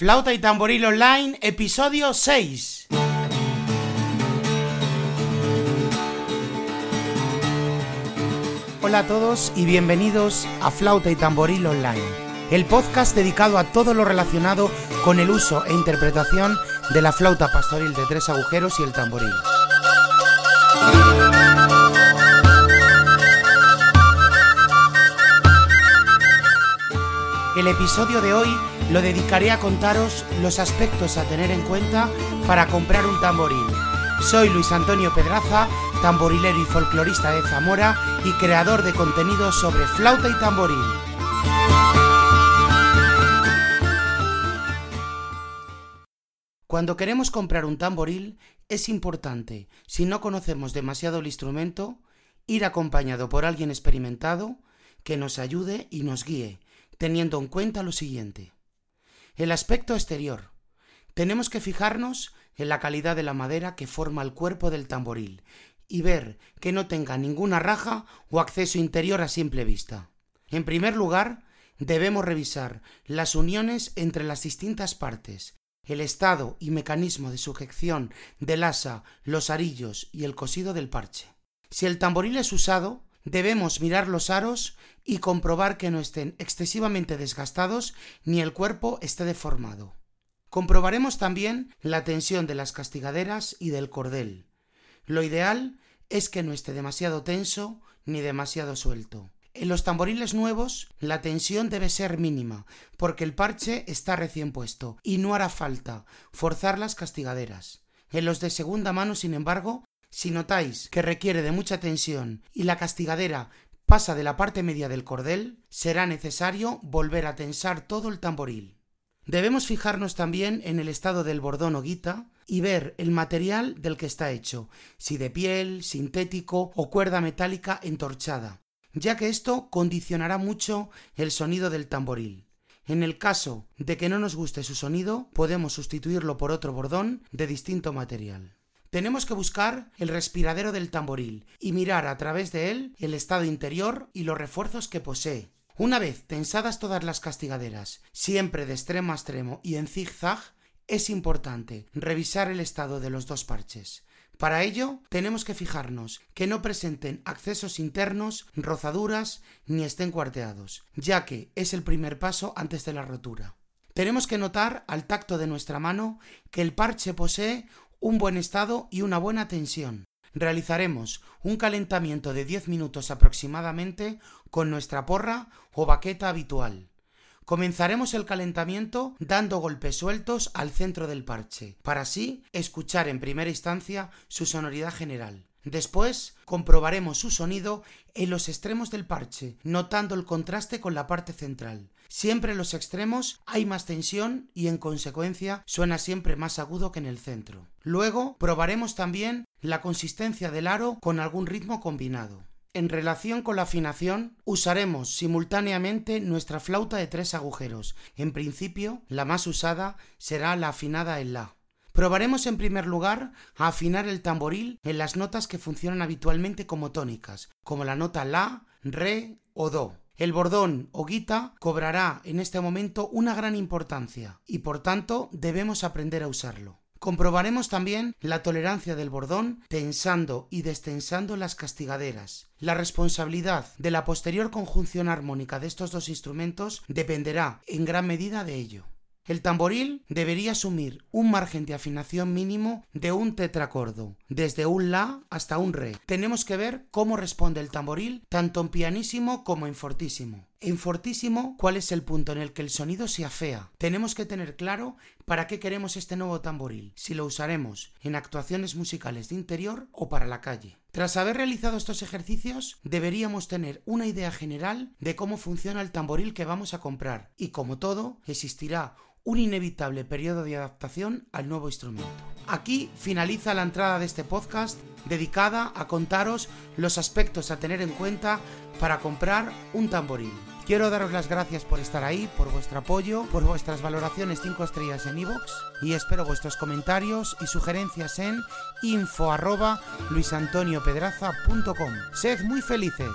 Flauta y Tamboril Online, episodio 6. Hola a todos y bienvenidos a Flauta y Tamboril Online, el podcast dedicado a todo lo relacionado con el uso e interpretación de la flauta pastoril de tres agujeros y el tamboril. El episodio de hoy lo dedicaré a contaros los aspectos a tener en cuenta para comprar un tamboril. Soy Luis Antonio Pedraza, tamborilero y folclorista de Zamora y creador de contenidos sobre flauta y tamboril. Cuando queremos comprar un tamboril es importante, si no conocemos demasiado el instrumento, ir acompañado por alguien experimentado que nos ayude y nos guíe, teniendo en cuenta lo siguiente. El aspecto exterior. Tenemos que fijarnos en la calidad de la madera que forma el cuerpo del tamboril y ver que no tenga ninguna raja o acceso interior a simple vista. En primer lugar, debemos revisar las uniones entre las distintas partes, el estado y mecanismo de sujeción del asa, los arillos y el cosido del parche. Si el tamboril es usado, debemos mirar los aros y comprobar que no estén excesivamente desgastados ni el cuerpo esté deformado. Comprobaremos también la tensión de las castigaderas y del cordel. Lo ideal es que no esté demasiado tenso ni demasiado suelto. En los tamboriles nuevos la tensión debe ser mínima, porque el parche está recién puesto y no hará falta forzar las castigaderas. En los de segunda mano, sin embargo, si notáis que requiere de mucha tensión y la castigadera pasa de la parte media del cordel, será necesario volver a tensar todo el tamboril. Debemos fijarnos también en el estado del bordón o guita y ver el material del que está hecho, si de piel, sintético o cuerda metálica entorchada, ya que esto condicionará mucho el sonido del tamboril. En el caso de que no nos guste su sonido, podemos sustituirlo por otro bordón de distinto material. Tenemos que buscar el respiradero del tamboril y mirar a través de él el estado interior y los refuerzos que posee. Una vez tensadas todas las castigaderas, siempre de extremo a extremo y en zigzag, es importante revisar el estado de los dos parches. Para ello, tenemos que fijarnos que no presenten accesos internos, rozaduras ni estén cuarteados, ya que es el primer paso antes de la rotura. Tenemos que notar al tacto de nuestra mano que el parche posee un buen estado y una buena tensión. Realizaremos un calentamiento de 10 minutos aproximadamente con nuestra porra o baqueta habitual. Comenzaremos el calentamiento dando golpes sueltos al centro del parche, para así escuchar en primera instancia su sonoridad general. Después comprobaremos su sonido en los extremos del parche, notando el contraste con la parte central. Siempre en los extremos hay más tensión y en consecuencia suena siempre más agudo que en el centro. Luego probaremos también la consistencia del aro con algún ritmo combinado. En relación con la afinación, usaremos simultáneamente nuestra flauta de tres agujeros. En principio, la más usada será la afinada en La. Probaremos en primer lugar a afinar el tamboril en las notas que funcionan habitualmente como tónicas, como la nota La, Re o Do. El bordón o guita cobrará en este momento una gran importancia y por tanto debemos aprender a usarlo. Comprobaremos también la tolerancia del bordón tensando y destensando las castigaderas. La responsabilidad de la posterior conjunción armónica de estos dos instrumentos dependerá en gran medida de ello. El tamboril debería asumir un margen de afinación mínimo de un tetracordo, desde un la hasta un re. Tenemos que ver cómo responde el tamboril tanto en pianísimo como en fortísimo. En fortísimo, ¿cuál es el punto en el que el sonido se afea? Tenemos que tener claro para qué queremos este nuevo tamboril, si lo usaremos en actuaciones musicales de interior o para la calle. Tras haber realizado estos ejercicios, deberíamos tener una idea general de cómo funciona el tamboril que vamos a comprar y como todo, existirá un inevitable periodo de adaptación al nuevo instrumento. Aquí finaliza la entrada de este podcast dedicada a contaros los aspectos a tener en cuenta para comprar un tamboril. Quiero daros las gracias por estar ahí, por vuestro apoyo, por vuestras valoraciones 5 estrellas en iVoox y espero vuestros comentarios y sugerencias en info arroba luisantoniopedraza.com. Sed muy felices.